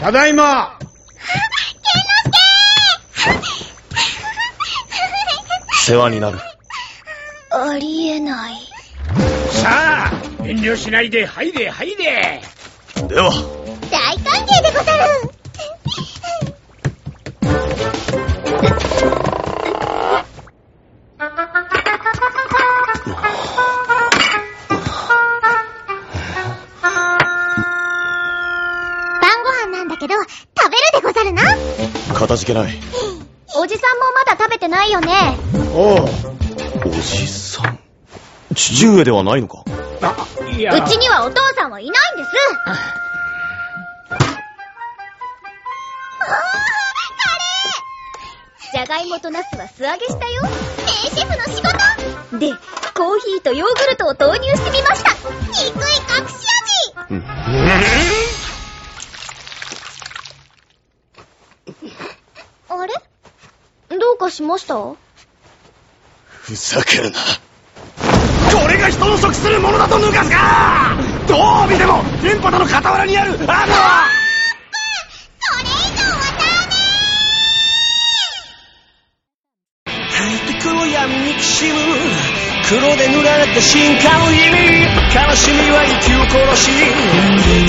ただいま世話になる。ありえない。さあ遠慮しないで入れ入れでは、大歓迎でござる。かたじけない。おじさんもまだ食べてないよね。おうおじさん。父上ではないのかあいやうちにはお父さんはいないんです。じゃがいもとナスは素揚げしたよ。名シェフの仕事で、コーヒーとヨーグルトを投入してみました。憎い隠し味うんどうかしましたふざけるな。これが人の属するものだと抜かすか！どう見ても、電波との傍らにある、あの黒で塗られた進化の意味。悲しみは息を殺し。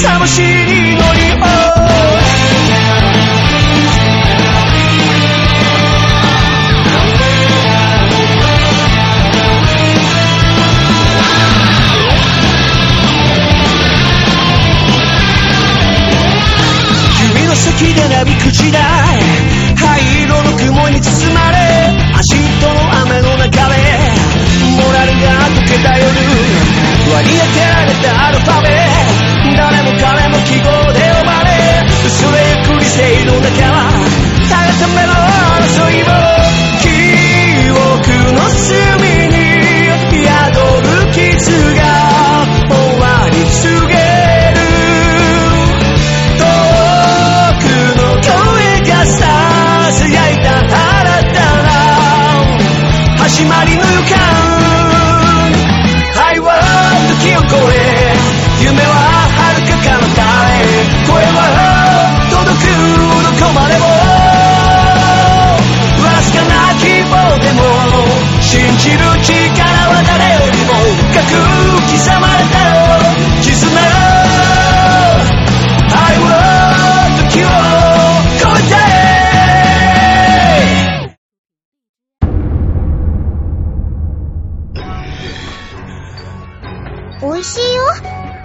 魂に乗り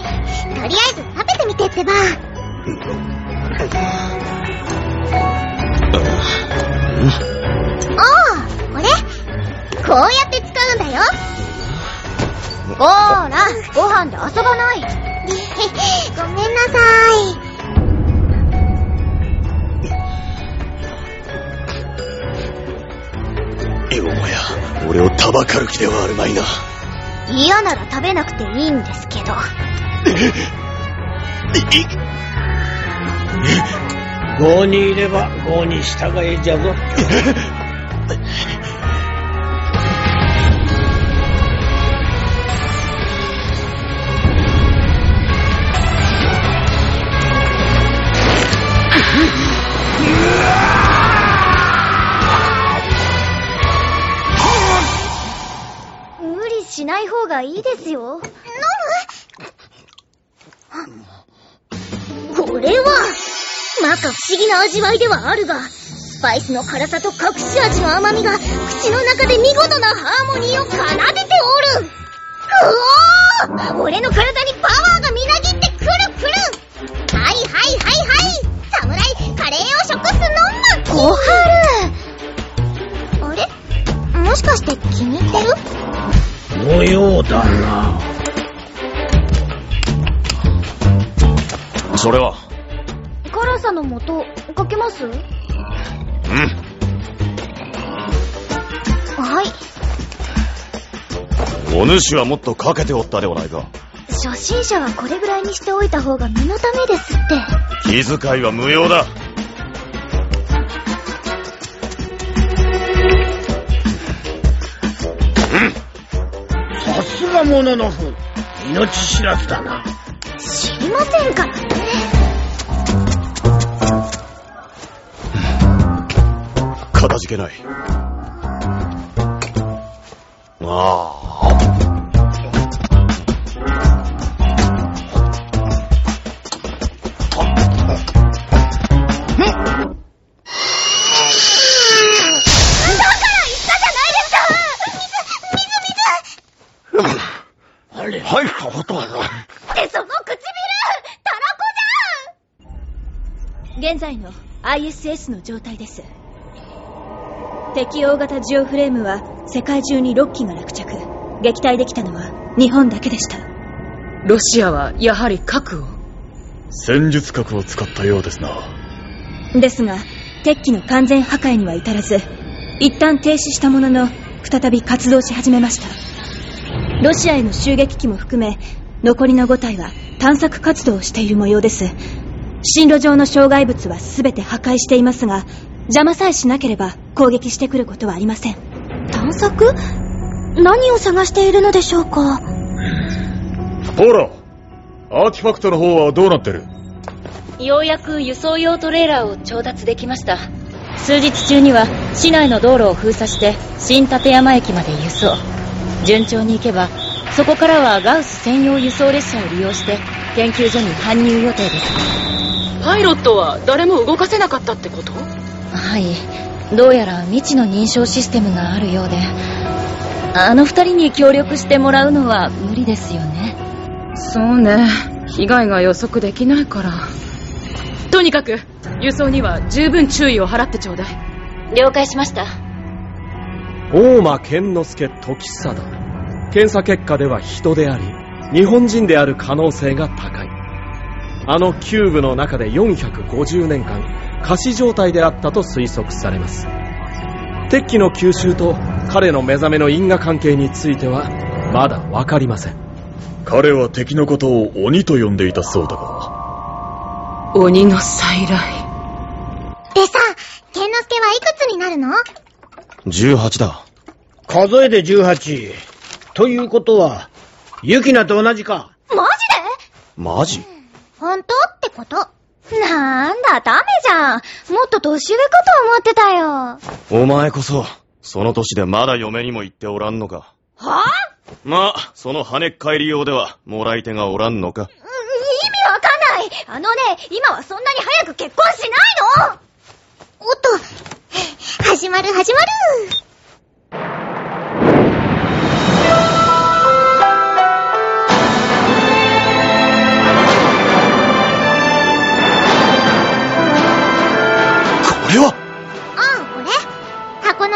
とりあえず食べてみてってば。ああ、これこうやって使うんだよ。ほーら、ご飯で遊ばない。ごめんなさよもや、俺をたばかる気ではあるまいな。い。嫌なら食べなくていいんですけど。郷にいれば郷に従えじゃぞ無理しない方がいいですよ。か不思議な味わいではあるが、スパイスの辛さと隠し味の甘みが口の中で見事なハーモニーを奏でておる。うおー俺の体にパワーがみなぎってくるくる。はいはいはいはい。侍カレーを食すのんま。小春。あれ？もしかして気に入ってる？のようだな。それは、辛さの素かけます？うん。はい。お主はもっとかけておったではないか。初心者はこれぐらいにしておいた方が身のためですって。気遣いは無用だ。さすがもののふ命知らずだな。知りませんからけない。ああ。だから言ったじゃないですか水、水、あれ入ったことはない。水ってその唇たらこじゃん。現在の ISS の状態です敵大型ジオフレームは世界中に6機が落着。撃退できたのは日本だけでした。ロシアはやはり核を。戦術核を使ったようですな。ですが敵機の完全破壊には至らず一旦停止したものの再び活動し始めました。ロシアへの襲撃機も含め残りの5体は探索活動をしている模様です。進路上の障害物は全て破壊していますが邪魔さえしなければ攻撃してくることはありません。探索？何を探しているのでしょうか？ほらアーティファクトの方はどうなってる？ようやく輸送用トレーラーを調達できました。数日中には市内の道路を封鎖して新立山駅まで輸送。順調に行けばそこからはガウス専用輸送列車を利用して研究所に搬入予定です。パイロットは誰も動かせなかったってこと？はいどうやら未知の認証システムがあるようであの二人に協力してもらうのは無理ですよね。そうね。被害が予測できないから。とにかく輸送には十分注意を払ってちょうだい。了解しました。大間健之助時貞検査結果では人であり日本人である可能性が高いあのキューブの中で450年間仮死状態であったと推測されます敵機の吸収と彼の目覚めの因果関係についてはまだ分かりません彼は敵のことを鬼と呼んでいたそうだが。鬼の再来でさ、ケンノスケはいくつになるの？18だ。数えで18。ということは、ユキナと同じか。ママジ？ジで本当ってことなんだ、ダメじゃん。もっと年上かと思ってたよ。はお前こそ、その年でまだ嫁にも行っておらんのか。ぁまあ、その跳ねっ返り用では、もらい手がおらんのか。意味わかんないあのね、今はそんなに早く結婚しないのおっと、始まる始まる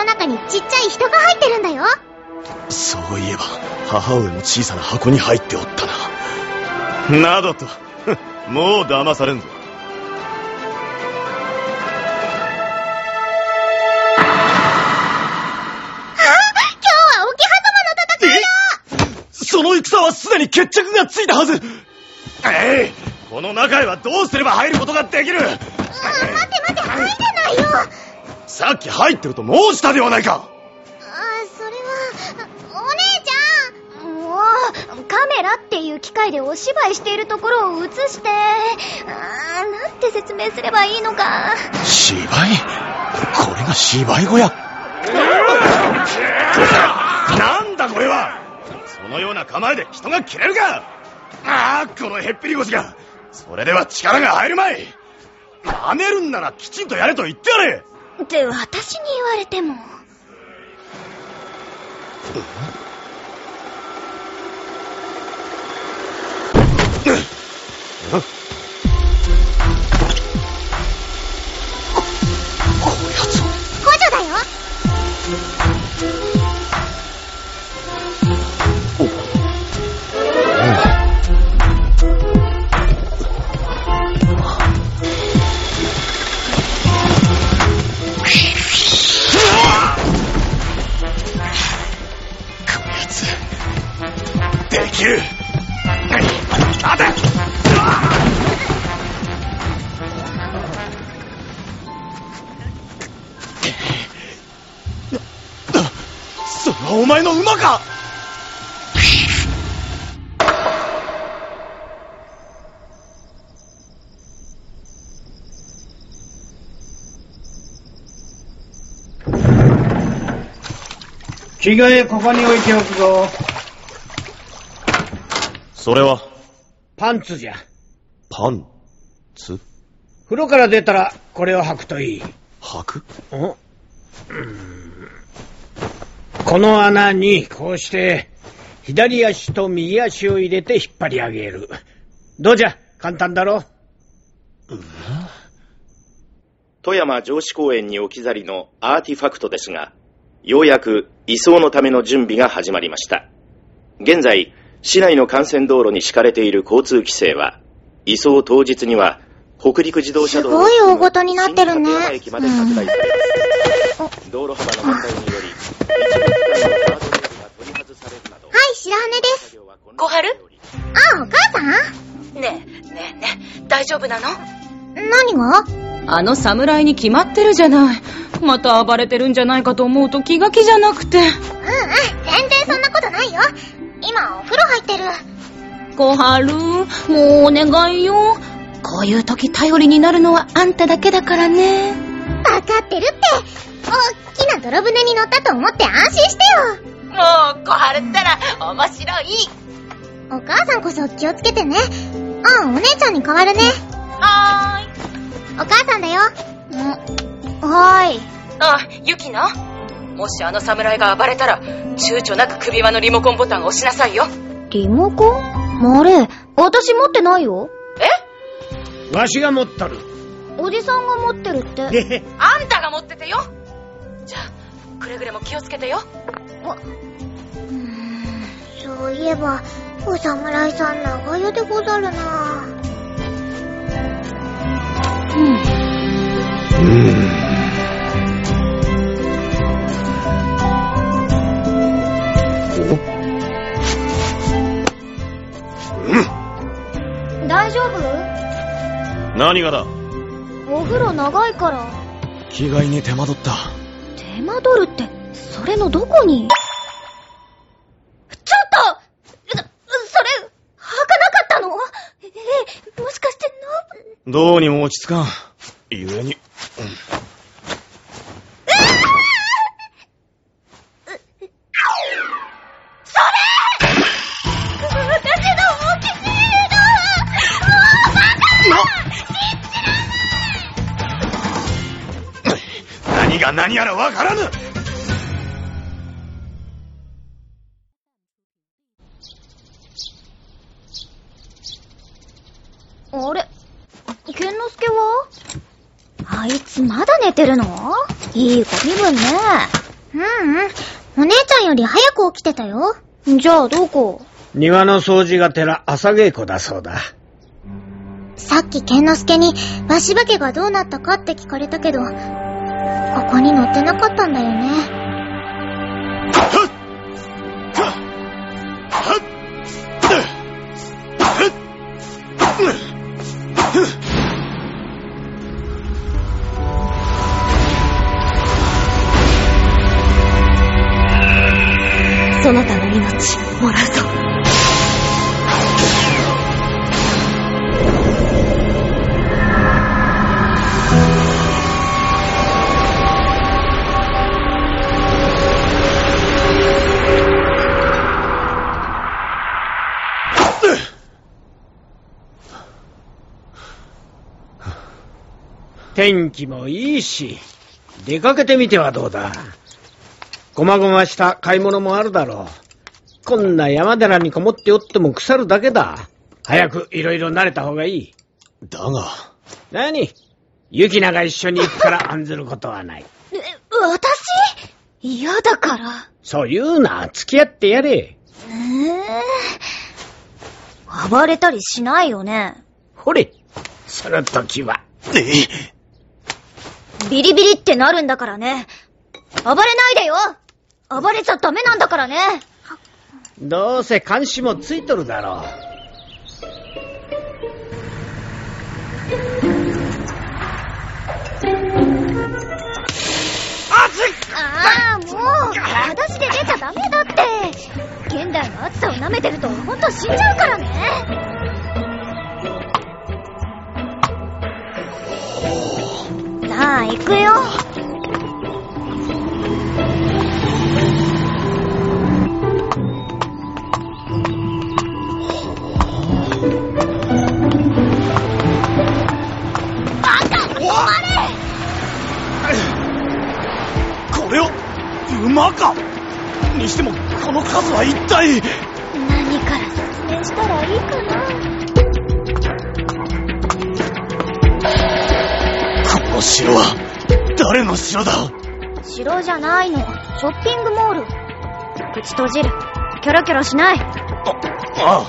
中にちっちゃい人が入ってるんだよ。そういえば、母上も小さな箱に入っておったな。などと、もう騙されんぞ。今日は桶狭間の戦いだその戦はすでに決着がついたはずえいこの中へはどうすれば入ることができる？うん、待って待って、入れないよあさっき入ってると申したではないか。あ、それは、お姉ちゃん。もう、カメラっていう機械でお芝居しているところを映して、あーなんて説明すればいいのか。芝居？これが芝居小屋。なんだこれは。そのような構えで人が切れるか。ああこのへっぴり腰が。それでは力が入るまい。舐めるんならきちんとやれと言ってやれって私に言われても。こやつはだよできる待てそれはお前の馬か着替えここに置いておくぞ。それは、パンツじゃ。パンツ？風呂から出たらこれを履くといい。履く？おこの穴にこうして左足と右足を入れて引っ張り上げる。どうじゃ？簡単だろ？富山城址公園に置き去りのアーティファクトですが、ようやく移送のための準備が始まりました。現在、市内の幹線道路に敷かれている交通規制は、移送当日には北陸自動車道すごい大ごとになってるね駅まで拡大されます。道路幅の問題により、はい、白羽です。小春？あ、お母さん？ねえ、ねえねえ、大丈夫なの？何が？あの侍に決まってるじゃない。また暴れてるんじゃないかと思うと気が気じゃなくて。うんうん、全然そんなことないよ。今、お風呂入ってる。小春、もうお願いよ。こういう時頼りになるのはあんただけだからね。わかってるって。大きな泥船に乗ったと思って安心してよ。もう、小春ったら面白い。お母さんこそ気をつけてね。あ、お姉ちゃんに代わるね。はーい。お母さんだよ。ん、はーい。あ、ユキナもしあの侍が暴れたら、躊躇なく首輪のリモコンボタンを押しなさいよ。リモコン？あれ、私持ってないよ。わしが持っとる。おじさんが持ってるって。あんたが持っててよ。じゃあ、くれぐれも気をつけてよ。うーんそういえば、お侍さん長湯でござるな。何がだ？お風呂長いから。着替えに手間取った。手間取るって、それのどこに？ちょっと！そ、それ、履かなかったの？え、えもしかしての、どうにも落ち着かん。ゆえに、私何やらわからぬあれ？健之介は？あいつまだ寝てるの？いい子身分ね。うんうん。お姉ちゃんより早く起きてたよ。じゃあどこ？庭の掃除がてら朝稽古だそうだ。さっき健之介に、わしば家がどうなったかって聞かれたけど、ここに載ってなかったんだよね。天気もいいし、出かけてみてはどうだ。ごまごました買い物もあるだろう。こんな山寺にこもっておっても腐るだけだ。早くいろいろ慣れた方がいい。だが、何？ユキナが一緒に行くから案ずることはない。え、私？嫌だから。そう言うな、付き合ってやれ。ええ暴れたりしないよね。ほれ、その時は。えビリビリってなるんだからね。暴れないでよ暴れちゃダメなんだからね。どうせ監視もついとるだろう。ああ、もう、裸足で出ちゃダメだって。現代の暑さを舐めてると、ほんと死んじゃうからね。あ行くよ。バカ止まれ。これを馬かにしてもこの数は一体。何から説明したらいいかな。の城は誰の城だ？城じゃないの。ショッピングモール。口閉じる。キョロキョロしない。あ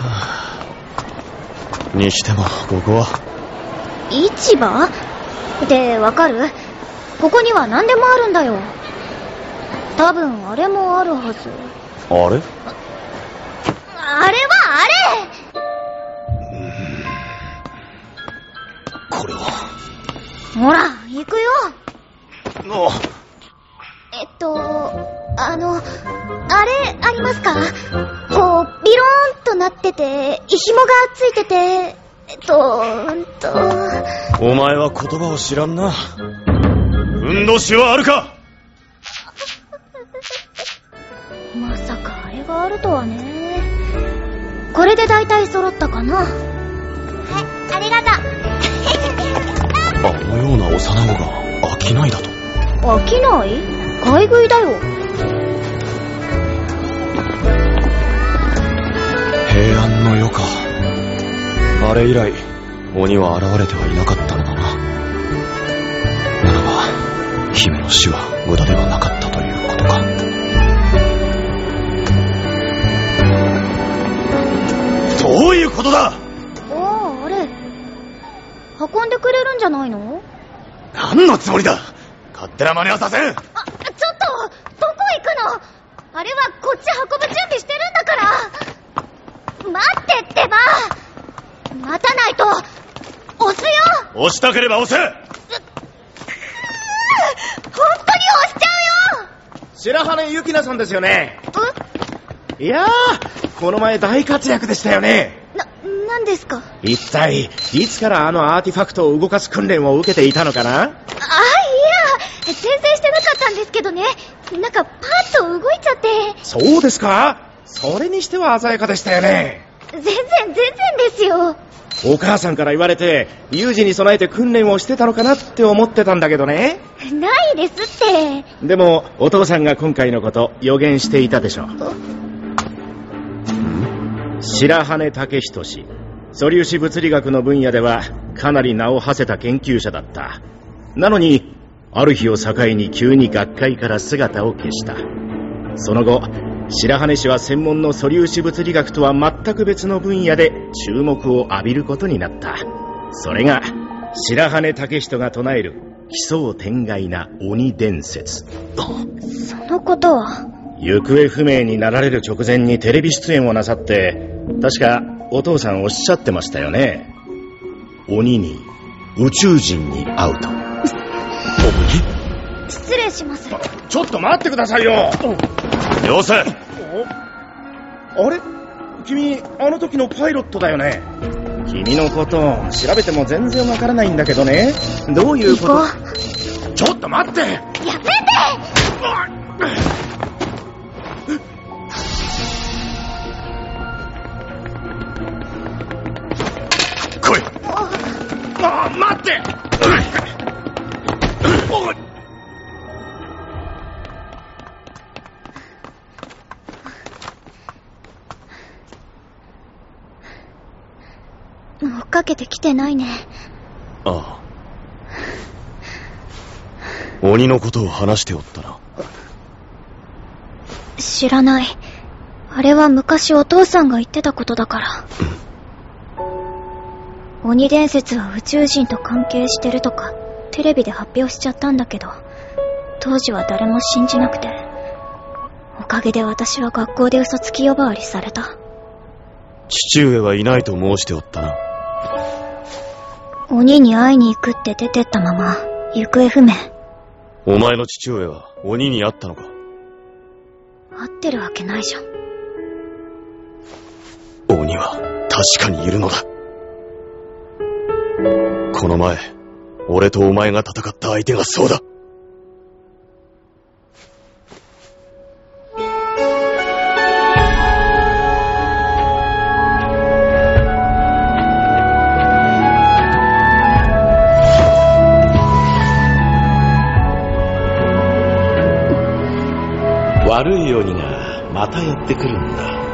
あにしても、ここは。市場？ってわかる？ここには何でもあるんだよ。多分あれもあるはず。あれ？ほら、行くよ。のえっと、あの、あれありますか？こう、ビローンとなってて、紐がついてて、えっと、うんと、お前は言葉を知らんな。ふんどしはあるか？まさかあれがあるとはね。これで大体揃ったかな。はい、ありがとあのような幼子が飽きないだと。う。飽きない？買い食いだよ。平安の世か。あれ以来、鬼は現れてはいなかったのだな。ならば、姫の死は無駄ではなかったということか。どういうことだ。運んでくれるんじゃないの？何のつもりだ？勝手な真似はさせん！あ、ちょっとどこ行くの？あれはこっち運ぶ準備してるんだから。待ってってば。待たないと押すよ。押したければ押せ！本当に押しちゃうよ。白羽ゆきなさんですよね。ういやー、この前大活躍でしたよね。な、何ですか？一体、いつからあのアーティファクトを動かす訓練を受けていたのかな？あ、いや、全然してなかったんですけどね。なんかパーッと動いちゃって。そうですか？それにしては鮮やかでしたよね。全然、全然ですよ。お母さんから言われて、有事に備えて訓練をしてたのかなって思ってたんだけどね。ないですって。でも、お父さんが今回のこと予言していたでしょ。白羽武人氏。素粒子物理学の分野ではかなり名を馳せた研究者だった。なのに、ある日を境に急に学会から姿を消した。その後、白羽氏は専門の素粒子物理学とは全く別の分野で注目を浴びることになった。それが、白羽武人が唱える奇想天外な鬼伝説。そのことは、行方不明になられる直前にテレビ出演をなさって、確かお父さんおっしゃってましたよね。鬼に宇宙人に会うと。失礼します。ちょっと待ってくださいよよせあれ？君、あの時のパイロットだよね。君のこと、調べても全然わからないんだけどね。どういうこと？ちょっと待ってう。やめてあ、待っておい追っかけてきてないね。ああ。鬼のことを話しておったな。知らない。あれは昔お父さんが言ってたことだから。鬼伝説は宇宙人と関係してるとか、テレビで発表しちゃったんだけど、当時は誰も信じなくて、おかげで私は学校で嘘つき呼ばわりされた。父上はいないと申しておったな。鬼に会いに行くって出てったまま、行方不明。お前の父上は鬼に会ったのか？会ってるわけないじゃん。鬼は確かにいるのだ。この前、俺とお前が戦った相手がそうだ。悪い鬼がまたやってくるんだ。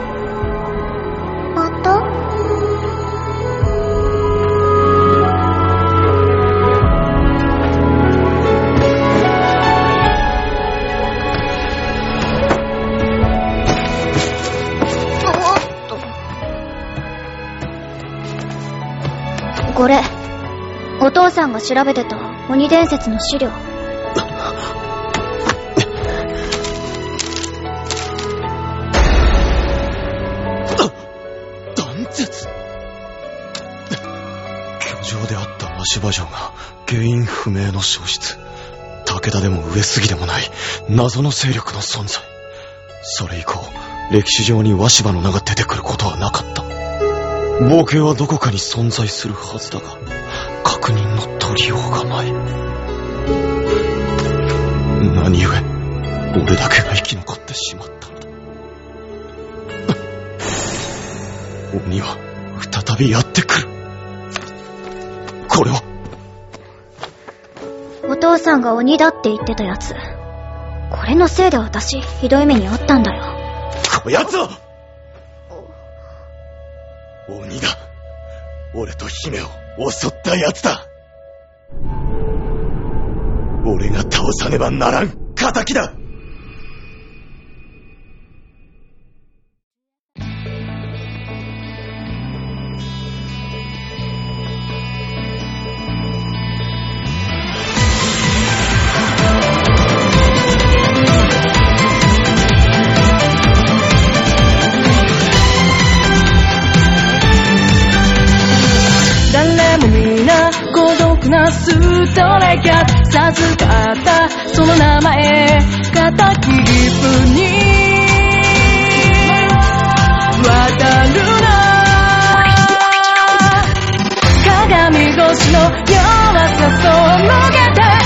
これ、お父さんが調べてた鬼伝説の資料。断絶。居城であった足場城が原因不明の消失。武田でも上杉でもない。謎の勢力の存在。それ以降歴史上に鷲場の名が出てくることはなかった。冒険はどこかに存在するはずだが確認の取りようがない何故俺だけが生き残ってしまったのだ鬼は再びやってくるこれはお父さんが鬼だって言ってたやつ。これのせいで私、ひどい目に遭ったんだよ。こやつは俺と姫を襲った奴だ。俺が倒さねばならん仇だ。話す誰か授かったその名前敵気分に。渡るな。鏡越しの弱さそのけて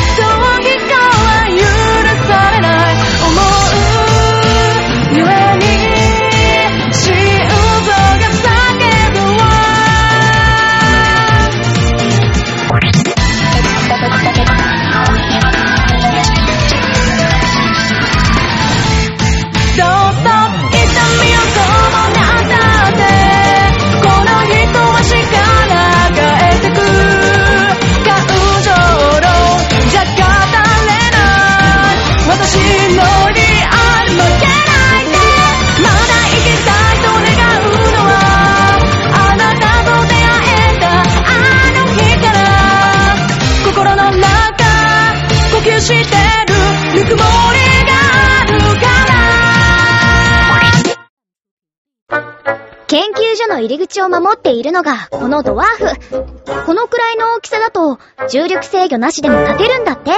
を守っているのが、このドワーフ。このくらいの大きさだと、重力制御なしでも立てるんだって。